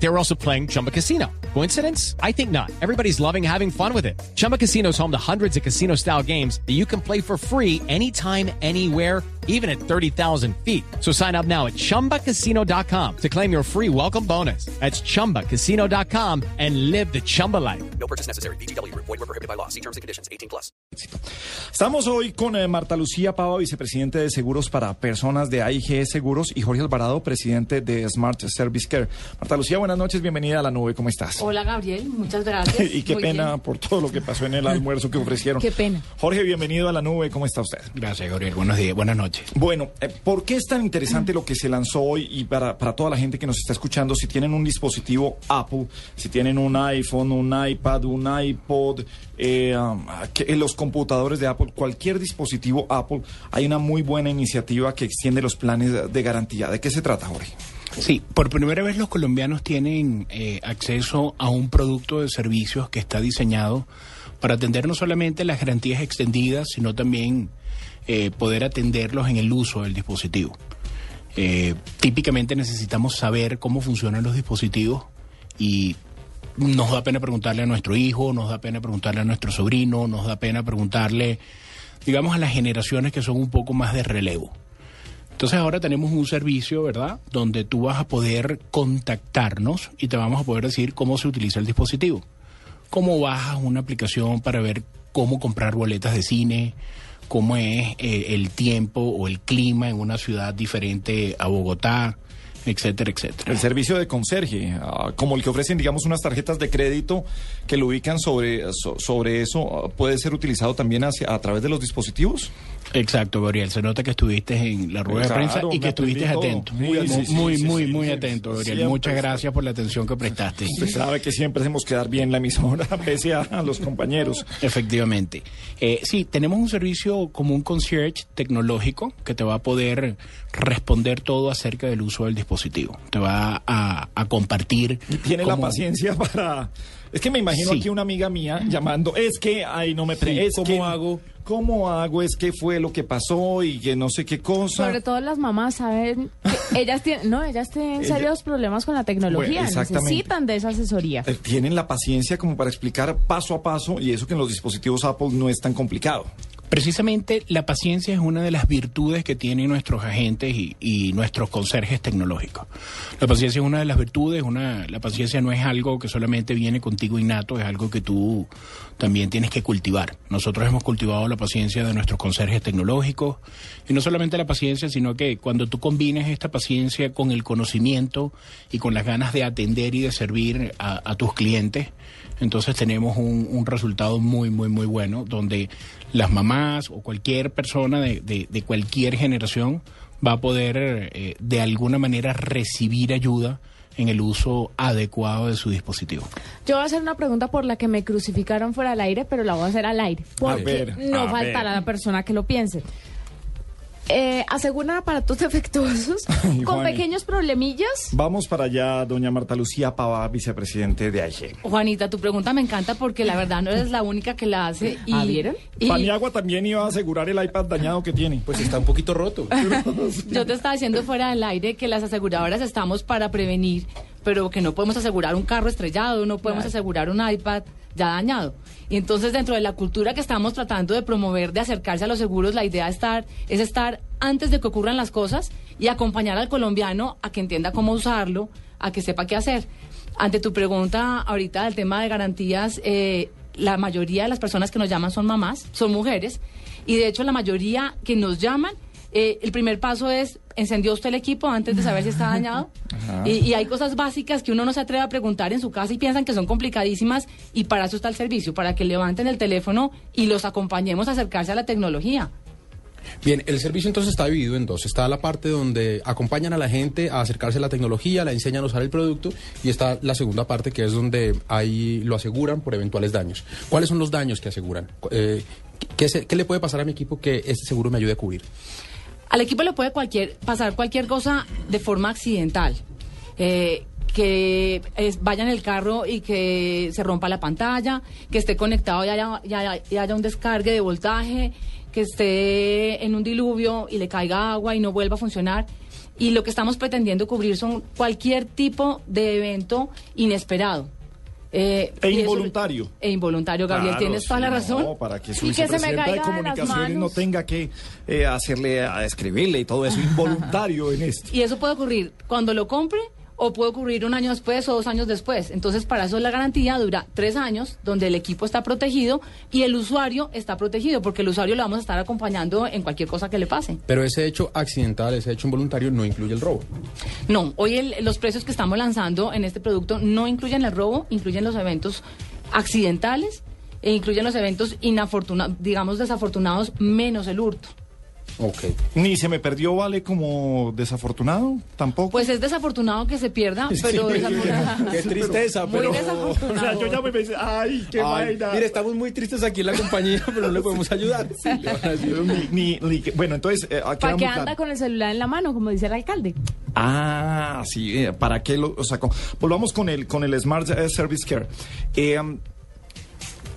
They were also playing Chumba Casino. Coincidence? I think not. Everybody's loving having fun with it. Chumba Casino is home to hundreds of casino style games that you can play for free anytime, anywhere even at 30,000 feet. So sign up now at ChumbaCasino.com to claim your free welcome bonus. That's ChumbaCasino.com and live the Chumba life. No purchase necessary. BGW. Void were prohibited by law. See terms and conditions. 18 plus. Estamos hoy con eh, Marta Lucía Pava, vicepresidente de Seguros para Personas de AIG Seguros, y Jorge Alvarado, presidente de Smart Service Care. Marta Lucía, buenas noches, bienvenida a la nube, ¿cómo estás? Hola Gabriel, muchas gracias. y qué Muy pena bien. por todo lo que pasó en el almuerzo que ofrecieron. Qué pena. Jorge, bienvenido a la nube, ¿cómo está usted? Gracias, Gabriel. Buenos días, buenas noches. Bueno, eh, ¿por qué es tan interesante lo que se lanzó hoy y para, para toda la gente que nos está escuchando, si tienen un dispositivo Apple, si tienen un iPhone, un iPad, un iPod, eh, um, que- en los computadores de Apple, cualquier dispositivo Apple, hay una muy buena iniciativa que extiende los planes de garantía. ¿De qué se trata, Jorge? Sí, por primera vez los colombianos tienen eh, acceso a un producto de servicios que está diseñado para atender no solamente las garantías extendidas, sino también eh, poder atenderlos en el uso del dispositivo. Eh, típicamente necesitamos saber cómo funcionan los dispositivos y nos da pena preguntarle a nuestro hijo, nos da pena preguntarle a nuestro sobrino, nos da pena preguntarle, digamos, a las generaciones que son un poco más de relevo. Entonces ahora tenemos un servicio, ¿verdad? Donde tú vas a poder contactarnos y te vamos a poder decir cómo se utiliza el dispositivo. Cómo bajas una aplicación para ver cómo comprar boletas de cine, cómo es eh, el tiempo o el clima en una ciudad diferente a Bogotá, etcétera, etcétera. El servicio de conserje, ah, como el que ofrecen, digamos, unas tarjetas de crédito que lo ubican sobre, so- sobre eso, ah, ¿puede ser utilizado también hacia, a través de los dispositivos? Exacto, Gabriel. Se nota que estuviste en la rueda de prensa y que estuviste atento. Muy, sí, muy, sí, muy, sí, muy, atento, Gabriel. siempre Muchas gracias por la atención que prestaste. Usted sabe que siempre hacemos quedar bien la emisora, pese a, a los compañeros. Efectivamente. Eh, sí, tenemos un servicio como un concierge tecnológico que te va a poder responder todo acerca del uso del dispositivo. Te va a, a compartir. Y tiene la paciencia para... Es que me imagino aquí una amiga mía llamando, es que, ay, no me... es ¿cómo que- hago? ¿Cómo hago? Es que fue lo que pasó y que no sé qué cosa. Sobre todo las mamás saben que ellas tienen, no, ellas tienen Ella- serios problemas con la tecnología, Bueno, necesitan de esa asesoría. Eh, Tienen la paciencia como para explicar paso a paso y eso que en los dispositivos Apple no es tan complicado. Precisamente la paciencia es una de las virtudes que tienen nuestros agentes y, y nuestros conserjes tecnológicos. La paciencia es una de las virtudes, una, la paciencia no es algo que solamente viene contigo innato, es algo que tú también tienes que cultivar. Nosotros hemos cultivado la paciencia de nuestros conserjes tecnológicos y no solamente la paciencia, sino que cuando tú combines esta paciencia con el conocimiento y con las ganas de atender y de servir a, tus clientes, entonces tenemos un, un resultado muy, muy, muy bueno, donde las mamás o cualquier persona de, de- de cualquier generación va a poder eh, de alguna manera recibir ayuda en el uso adecuado de su dispositivo. Yo voy a hacer una pregunta por la que me crucificaron fuera al aire, pero la voy a hacer al aire, porque ver, no a faltará ver. la persona que lo piense. Eh, aseguran aparatos defectuosos Ay, con Juani. pequeños problemillas. Vamos para allá, doña Marta Lucía Pava, vicepresidente de AIG. Juanita, tu pregunta me encanta porque la verdad no eres la única que la hace. Y, ¿Ah, vieron? y Paniagua también iba a asegurar el iPad dañado que tiene. Pues está un poquito roto. yo te estaba diciendo fuera del aire que las aseguradoras estamos para prevenir, pero que no podemos asegurar un carro estrellado, no podemos asegurar un iPad ya dañado. Y entonces dentro de la cultura que estamos tratando de promover, de acercarse a los seguros, la idea estar, es estar antes de que ocurran las cosas y acompañar al colombiano a que entienda cómo usarlo, a que sepa qué hacer. Ante tu pregunta ahorita del tema de garantías, eh, la mayoría de las personas que nos llaman son mamás, son mujeres, y de hecho la mayoría que nos llaman, eh, el primer paso es, ¿encendió usted el equipo antes de saber si está dañado? Y, y hay cosas básicas que uno no se atreve a preguntar en su casa y piensan que son complicadísimas, y para eso está el servicio, para que levanten el teléfono y los acompañemos a acercarse a la tecnología. Bien, el servicio entonces está dividido en dos. Está la parte donde acompañan a la gente a acercarse a la tecnología, la enseñan a usar el producto, y está la segunda parte que es donde ahí lo aseguran por eventuales daños. ¿Cuáles son los daños que aseguran? Eh, ¿qué, se- qué le puede pasar a mi equipo que este seguro me ayude a cubrir? Al equipo le puede cualquier, pasar cualquier cosa de forma accidental. Eh, que es- vaya en el carro y que se rompa la pantalla, que esté conectado y haya, un descargue de voltaje, que esté en un diluvio y le caiga agua y no vuelva a funcionar. Y lo que estamos pretendiendo cubrir son cualquier tipo de evento inesperado. Eh, E y eso- involuntario. E involuntario, Gabriel, Claro, tienes toda sí, la razón. no, para que su Y que se me vicepresidenta caiga de de comunicaciones no manos. tenga que eh, hacerle, a escribirle y todo eso, involuntario en esto. Y eso puede ocurrir cuando lo compre o puede ocurrir un año después o dos años después. Entonces, para eso la garantía dura tres años, donde el equipo está protegido y el usuario está protegido, porque el usuario lo vamos a estar acompañando en cualquier cosa que le pase. Pero ese hecho accidental, ese hecho involuntario no incluye el robo. No, hoy el- los precios que estamos lanzando en este producto no incluyen el robo, incluyen los eventos accidentales e incluyen los eventos digamos desafortunados, menos el hurto. Ok. Ni se me perdió, vale, como desafortunado, tampoco. Pues es desafortunado que se pierda, pero desafortunado. Qué tristeza, Muy pero... desafortunado. o sea, yo ya me pensé, ay, qué Ay, vaina. mire, estamos muy tristes aquí en la compañía, pero no le podemos ayudar. Le van a decir, Ni- ni- ni bueno, entonces, eh, ¿Para muy qué claro. anda con el celular en la mano, como dice el alcalde? Ah, sí, eh, ¿para qué lo sacó? Volvamos con el, con el Smart Service Care. Eh,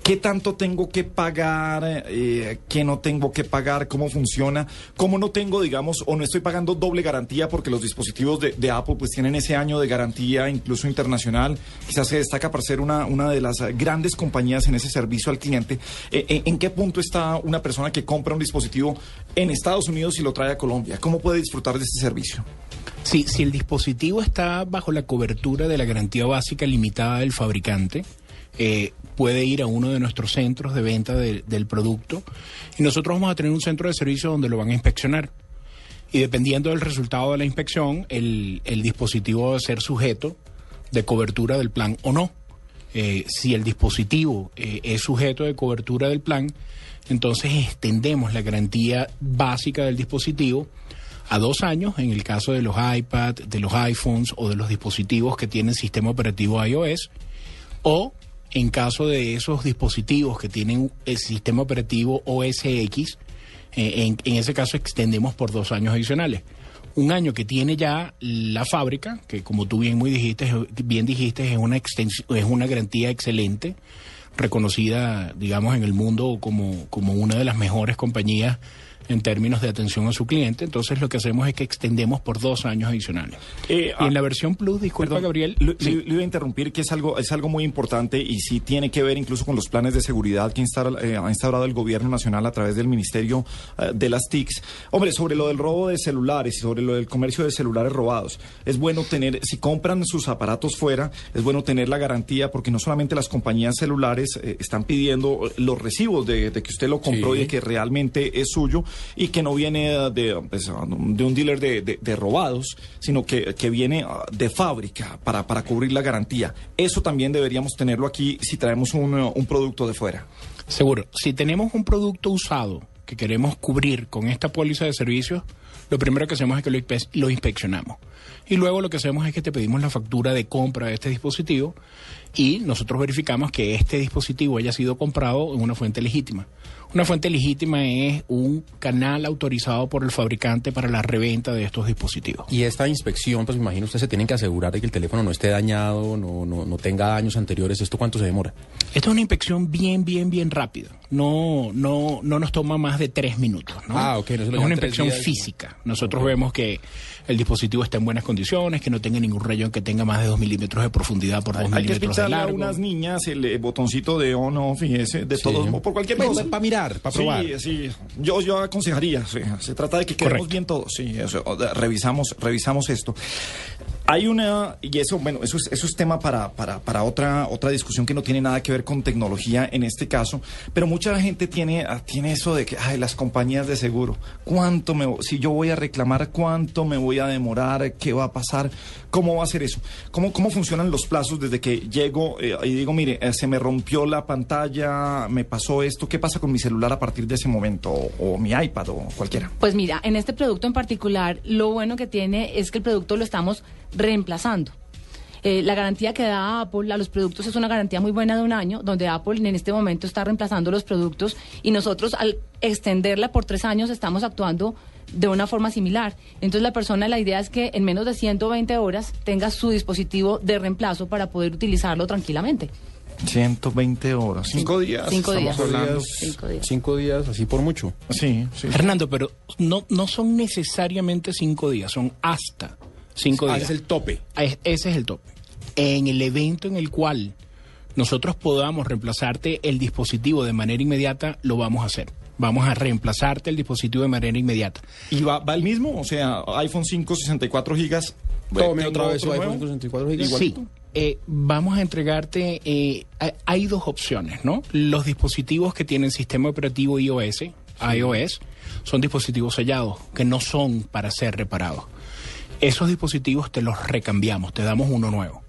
¿Qué tanto tengo que pagar? Eh, ¿Qué no tengo que pagar? ¿Cómo funciona? ¿Cómo no tengo, digamos, o no estoy pagando doble garantía porque los dispositivos de, Apple pues tienen ese año de garantía incluso internacional? Quizás se destaca para ser una, una de las grandes compañías en ese servicio al cliente. Eh, eh, ¿En qué punto está una persona que compra un dispositivo en Estados Unidos y lo trae a Colombia? ¿Cómo puede disfrutar de este servicio? Sí, si el dispositivo está bajo la cobertura de la garantía básica limitada del fabricante, eh, puede ir a uno de nuestros centros de venta de- del producto y nosotros vamos a tener un centro de servicio donde lo van a inspeccionar. Y dependiendo del resultado de la inspección, el, el dispositivo va a ser sujeto de cobertura del plan o no. Eh, si el dispositivo eh, es sujeto de cobertura del plan, entonces extendemos la garantía básica del dispositivo a dos años en el caso de los iPad, de los iPhones o de los dispositivos que tienen sistema operativo iOS, o en caso de esos dispositivos que tienen el sistema operativo OS X, eh, en, en ese caso extendemos por dos años adicionales. Un año que tiene ya la fábrica, que como tú bien muy dijiste, bien dijiste, es una extens- es una garantía excelente, reconocida, digamos, en el mundo como, como una de las mejores compañías en términos de atención a su cliente. Entonces lo que hacemos es que extendemos por dos años adicionales. Eh, y ah, en la versión Plus, disculpa Perdón, Gabriel, Lo, sí. lo iba a interrumpir, que es algo, es algo muy importante y sí tiene que ver incluso con los planes de seguridad que eh, ha instaurado el gobierno nacional a través del Ministerio eh, de las TICs. Hombre, sobre lo del robo de celulares y sobre lo del comercio de celulares robados, es bueno tener, si compran sus aparatos fuera, es bueno tener la garantía porque no solamente las compañías celulares están pidiendo los recibos de, de que usted lo compró Sí. y de que realmente es suyo y que no viene de, pues, de un dealer de, de- de robados, sino que, que viene ah, de fábrica para, para cubrir la garantía. Eso también deberíamos tenerlo aquí si traemos un, un producto de fuera. Seguro. Si tenemos un producto usado que queremos cubrir con esta póliza de servicios, lo primero que hacemos es que lo, lo inspeccionamos. Y luego lo que hacemos es que te pedimos la factura de compra de este dispositivo y nosotros verificamos que este dispositivo haya sido comprado en una fuente legítima. Una fuente legítima es un canal autorizado por el fabricante para la reventa de estos dispositivos. Y esta inspección, pues me imagino ustedes se tienen que asegurar de que el teléfono no esté dañado, no, no, no tenga daños anteriores. ¿Esto cuánto se demora? Esta es una inspección bien, bien, bien rápida. No, no, no nos toma más de tres minutos. ¿no? Ah, ok, no es una inspección física. Nosotros vemos que el dispositivo está en buenas condiciones, que no tenga ningún rayón que tenga más de dos milímetros de profundidad por dos Hay que de pincharle a unas niñas el eh, botoncito de on off y ese, de Sí. todos, o por cualquier cosa. Para mirar, para probar. Sí, sí. Yo, yo aconsejaría. sí. Se trata de que quedemos Correcto. bien todos. Sí, eso, revisamos, revisamos esto. Hay una, y eso, bueno, eso es, eso es tema para, para, para otra, otra discusión que no tiene nada que ver con tecnología en este caso, pero mucha gente tiene, ah, tiene eso de que, ay, las compañías de seguro, ¿cuánto me, si yo voy a reclamar, cuánto me voy a demorar, qué va a pasar, cómo va a ser eso? ¿Cómo, cómo funcionan los plazos desde que llego eh, y digo, mire, eh, se me rompió la pantalla, me pasó esto, ¿qué pasa con mi celular a partir de ese momento? O, o mi iPad o cualquiera. Pues mira, en este producto en particular, lo bueno que tiene es que el producto lo estamos reemplazando. Eh, la garantía que da Apple a los productos es una garantía muy buena de un año, donde Apple en este momento está reemplazando los productos y nosotros al extenderla por tres años estamos actuando de una forma similar. Entonces la persona, la idea es que en menos de 120 horas tenga su dispositivo de reemplazo para poder utilizarlo tranquilamente. 120 horas. Cinco días. Cinco estamos días. hablando. Cinco días. Cinco días, así por mucho. Sí, sí. Fernando, pero no, no son necesariamente cinco días, son hasta cinco Ah, días. ese es el tope. Ah, es- Ese es el tope. En el evento en el cual nosotros podamos reemplazarte el dispositivo de manera inmediata, lo vamos a hacer. Vamos a reemplazarte el dispositivo de manera inmediata. ¿Y va, va el mismo? O sea, iPhone 5, 64 gigas. Tome ¿tengo otra vez su otro iPhone nuevo? 64 GB. Sí, eh, vamos a entregarte, eh, hay- hay dos opciones, ¿no? Los dispositivos que tienen sistema operativo iOS, iOS, son dispositivos sellados, que no son para ser reparados. Esos dispositivos te los recambiamos, te damos uno nuevo.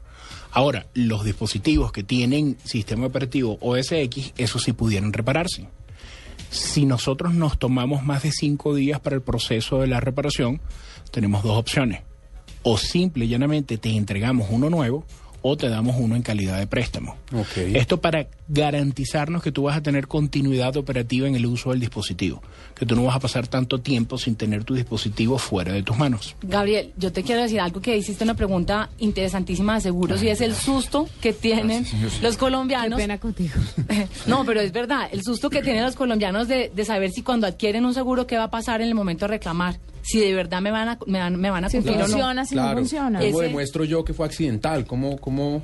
Ahora, los dispositivos que tienen sistema operativo OS X, esos sí pudieran repararse. Si nosotros nos tomamos más de cinco días para el proceso de la reparación, tenemos dos opciones. O simple y llanamente te entregamos uno nuevo o te damos uno en calidad de préstamo. Esto para garantizarnos que tú vas a tener continuidad operativa en el uso del dispositivo, que tú no vas a pasar tanto tiempo sin tener tu dispositivo fuera de tus manos. Gabriel, yo te quiero decir algo que hiciste una pregunta interesantísima de seguros y es el susto que tienen los Qué colombianos. pena contigo. No, pero es verdad, el susto que tienen los colombianos de, de saber si cuando adquieren un seguro qué va a pasar en el momento de reclamar, si de verdad me van a, me van, me van a Si cumplir o no. funciona, si no Claro. funciona. ¿Cómo Ese- demuestro yo que fue accidental? ¿Cómo, cómo...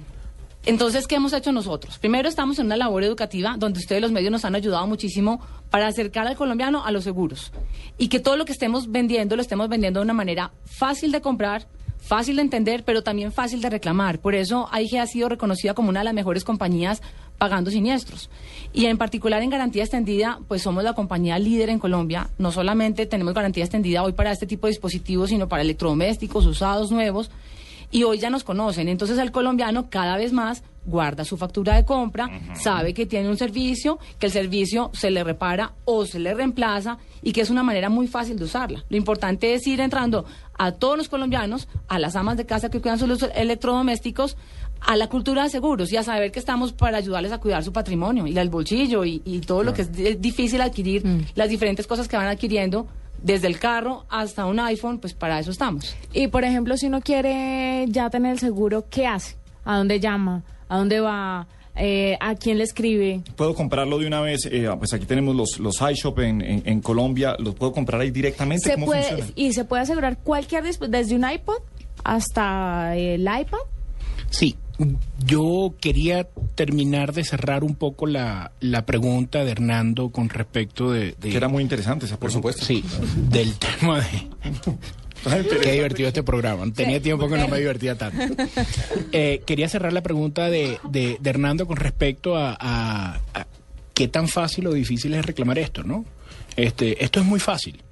Entonces, ¿qué hemos hecho nosotros? Primero, estamos en una labor educativa donde ustedes los medios nos han ayudado muchísimo para acercar al colombiano a los seguros y que todo lo que estemos vendiendo lo estemos vendiendo de una manera fácil de comprar, fácil de entender, pero también fácil de reclamar. Por eso AIG ha sido reconocida como una de las mejores compañías pagando siniestros. Y en particular en garantía extendida, pues somos la compañía líder en Colombia. No solamente tenemos garantía extendida hoy para este tipo de dispositivos, sino para electrodomésticos, usados, nuevos y hoy ya nos conocen. Entonces el colombiano cada vez más guarda su factura de compra, sabe que tiene un servicio, que el servicio se le repara o se le reemplaza y que es una manera muy fácil de usarla. Lo importante es ir entrando a todos los colombianos, a las amas de casa que cuidan sus electrodomésticos, a la cultura de seguros y a saber que estamos para ayudarles a cuidar su patrimonio y el bolsillo y, y todo lo que es di- difícil adquirir, las diferentes cosas que van adquiriendo. Desde el carro hasta un iPhone, pues para eso estamos. Y por ejemplo, si uno quiere ya tener el seguro, ¿qué hace? ¿A dónde llama? ¿A dónde va? Eh, ¿A quién le escribe? Puedo comprarlo de una vez. eh, pues aquí tenemos los, los iShop en, en, en Colombia. ¿Los puedo comprar ahí directamente? Se ¿Cómo puede, funciona? y se puede asegurar cualquier desde un iPod hasta el iPad. Sí, yo quería terminar de cerrar un poco la, la pregunta de Hernando con respecto de... de- Que era muy interesante esa Por supuesto. Sí, del tema de... Qué divertido este programa. Tenía tiempo que no me divertía tanto. Eh, quería cerrar la pregunta de, de- de Hernando con respecto a, a- a qué tan fácil o difícil es reclamar esto, ¿no? Este, esto es muy fácil.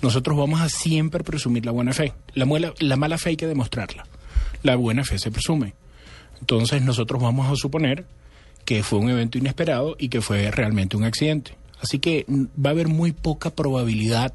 Nosotros vamos a siempre presumir la buena fe. La, muela- la mala fe hay que demostrarla. La buena fe se presume. Entonces nosotros vamos a suponer que fue un evento inesperado y que fue realmente un accidente. Así que va a haber muy poca probabilidad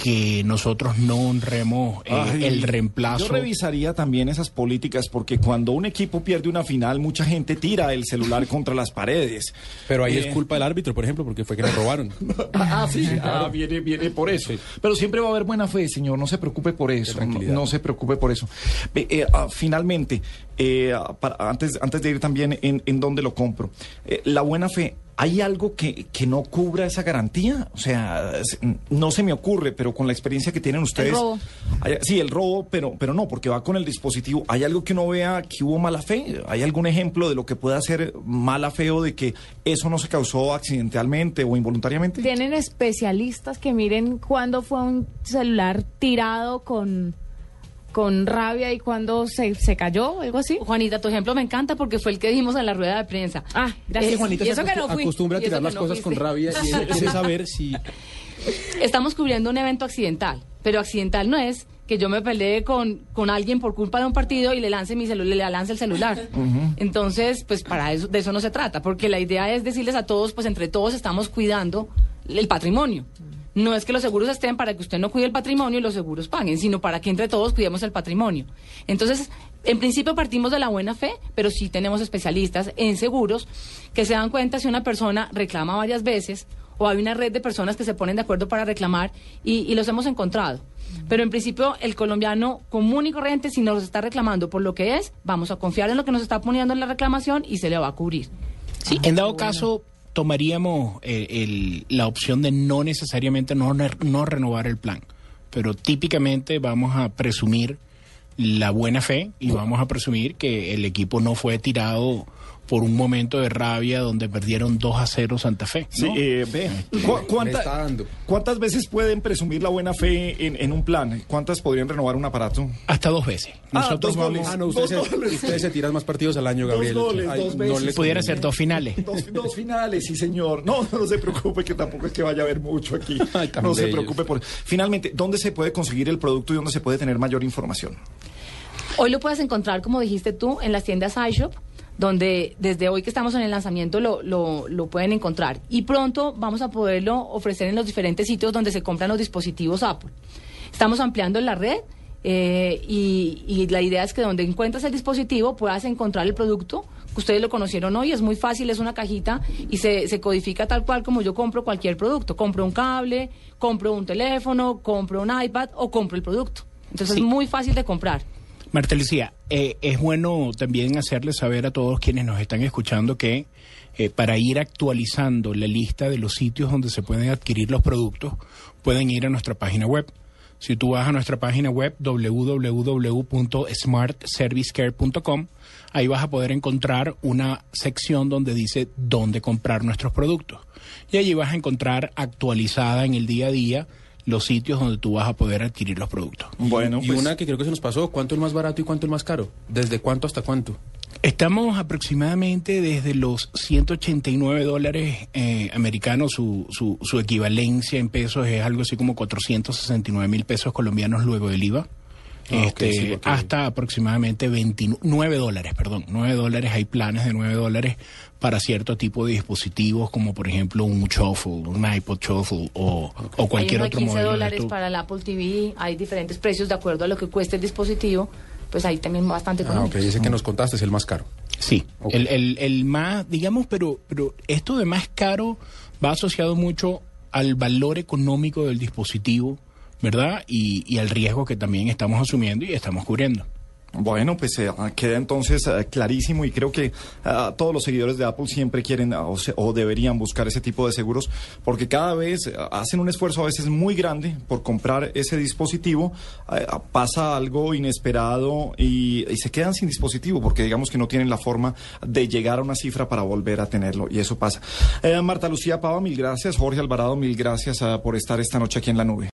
que nosotros no honremos eh, Ay, el reemplazo. Yo revisaría también esas políticas porque cuando un equipo pierde una final, mucha gente tira el celular contra las paredes. Pero ahí Eh, es culpa del árbitro, por ejemplo, porque fue que nos robaron. Ah, sí, ah, viene, viene por eso. Pero siempre va a haber buena fe, señor, no se preocupe por eso. No, se preocupe por eso. Eh, ah, finalmente, eh, para- antes, antes de ir también en, en dónde lo compro, eh, la buena fe, ¿hay algo que, que no cubra esa garantía? O sea, no se me ocurre, pero con la experiencia que tienen ustedes. robo. hay- sí, el robo, pero, pero no, porque va con el dispositivo. ¿Hay algo que uno vea que hubo mala fe? ¿Hay algún ejemplo de lo que pueda ser mala fe o de que eso no se causó accidentalmente o involuntariamente? Tienen especialistas que miren cuándo fue un celular tirado con, con rabia y cuándo se, se cayó, algo así. Juanita, tu ejemplo me encanta porque fue el que dimos en la rueda de prensa. Ah, gracias. Eh, Juanita y se eso que no fui. acostumbra a tirar las no cosas con rabia y quiere saber si... Estamos cubriendo un evento accidental, pero accidental no es que yo me peleé con, con alguien por culpa de un partido y le lance mi celular, le lance el celular. Entonces, pues para eso, de eso no se trata, porque la idea es decirles a todos, pues entre todos estamos cuidando el patrimonio. No es que los seguros estén para que usted no cuide el patrimonio y los seguros paguen, sino para que entre todos cuidemos el patrimonio. Entonces, en principio partimos de la buena fe, pero sí tenemos especialistas en seguros que se dan cuenta si una persona reclama varias veces o hay una red de personas que se ponen de acuerdo para reclamar y, y los hemos encontrado. Pero en principio el colombiano común y corriente, si nos está reclamando por lo que es, vamos a confiar en lo que nos está poniendo en la reclamación y se le va a cubrir. Sí, en dado caso, tomaríamos eh, el- la opción de no necesariamente no, no renovar el plan, pero típicamente vamos a presumir la buena fe y vamos a presumir que el equipo no fue tirado por un momento de rabia donde perdieron 2 a 0 Santa Fe. Sí, ¿no? eh, ve, ¿cu- le cuánta- está dando. ¿Cuántas veces pueden presumir la buena fe en, en un plan? ¿Cuántas podrían renovar un aparato? Hasta dos veces. Ah, Nosotros dos vamos, goles. Ah, no, ustedes, Dos se, goles. ustedes se tiran más partidos al año, Dos Gabriel. goles, dos no veces. les pudiera ser dos finales. Dos, dos finales, sí, señor. No, no se preocupe, que tampoco es que vaya a haber mucho aquí. Ay, no se preocupe por. Finalmente, ¿dónde se puede conseguir el producto y dónde se puede tener mayor información? Hoy lo puedes encontrar, como dijiste tú, en las tiendas iShop, donde desde hoy que estamos en el lanzamiento lo, lo, lo pueden encontrar. Y pronto vamos a poderlo ofrecer en los diferentes sitios donde se compran los dispositivos Apple. Estamos ampliando la red eh, y, y la idea es que donde encuentras el dispositivo puedas encontrar el producto. Ustedes lo conocieron hoy, es muy fácil, es una cajita y se, se codifica tal cual como yo compro cualquier producto. Compro un cable, compro un teléfono, compro un iPad o compro el producto. Entonces Sí. es muy fácil de comprar. Marta Lucía, eh, es bueno también hacerle saber a todos quienes nos están escuchando que eh, para ir actualizando la lista de los sitios donde se pueden adquirir los productos, pueden ir a nuestra página web. Si tú vas a nuestra página web www.smartservicecare.com, ahí vas a poder encontrar una sección donde dice dónde comprar nuestros productos. Y allí vas a encontrar actualizada en el día a día los sitios donde tú vas a poder adquirir los productos. Bueno, Y pues, una que creo que se nos pasó, ¿cuánto es más barato y cuánto es más caro? ¿Desde cuánto hasta cuánto? Estamos aproximadamente desde los 189 dólares eh, americanos, su, su, su equivalencia en pesos es algo así como 469 mil pesos colombianos luego del IVA. Ah, este, sí, porque- hasta aproximadamente 29 dólares, perdón, 9 dólares, hay planes de 9 dólares para cierto tipo de dispositivos como por ejemplo un Shuffle, un iPod Shuffle o, o cualquier hay uno otro 15 modelo. de dólares para el Apple TV, hay diferentes precios de acuerdo a lo que cueste el dispositivo, pues ahí también bastante Ah, económico. ok, ese que nos contaste es el más caro. Sí, el, el, el más, digamos, pero, pero esto de más caro va asociado mucho al valor económico del dispositivo, ¿verdad? Y, y al riesgo que también estamos asumiendo y estamos cubriendo. Bueno, pues eh, queda entonces eh, clarísimo y creo que ah, todos los seguidores de Apple siempre quieren o, se- o deberían buscar ese tipo de seguros porque cada vez ah, hacen un esfuerzo a veces muy grande por comprar ese dispositivo, pasa algo inesperado y, y se quedan sin dispositivo porque digamos que no tienen la forma de llegar a una cifra para volver a tenerlo y eso pasa. Eh, Marta Lucía Pava, mil gracias. Jorge Alvarado, mil gracias por estar esta noche aquí en la nube.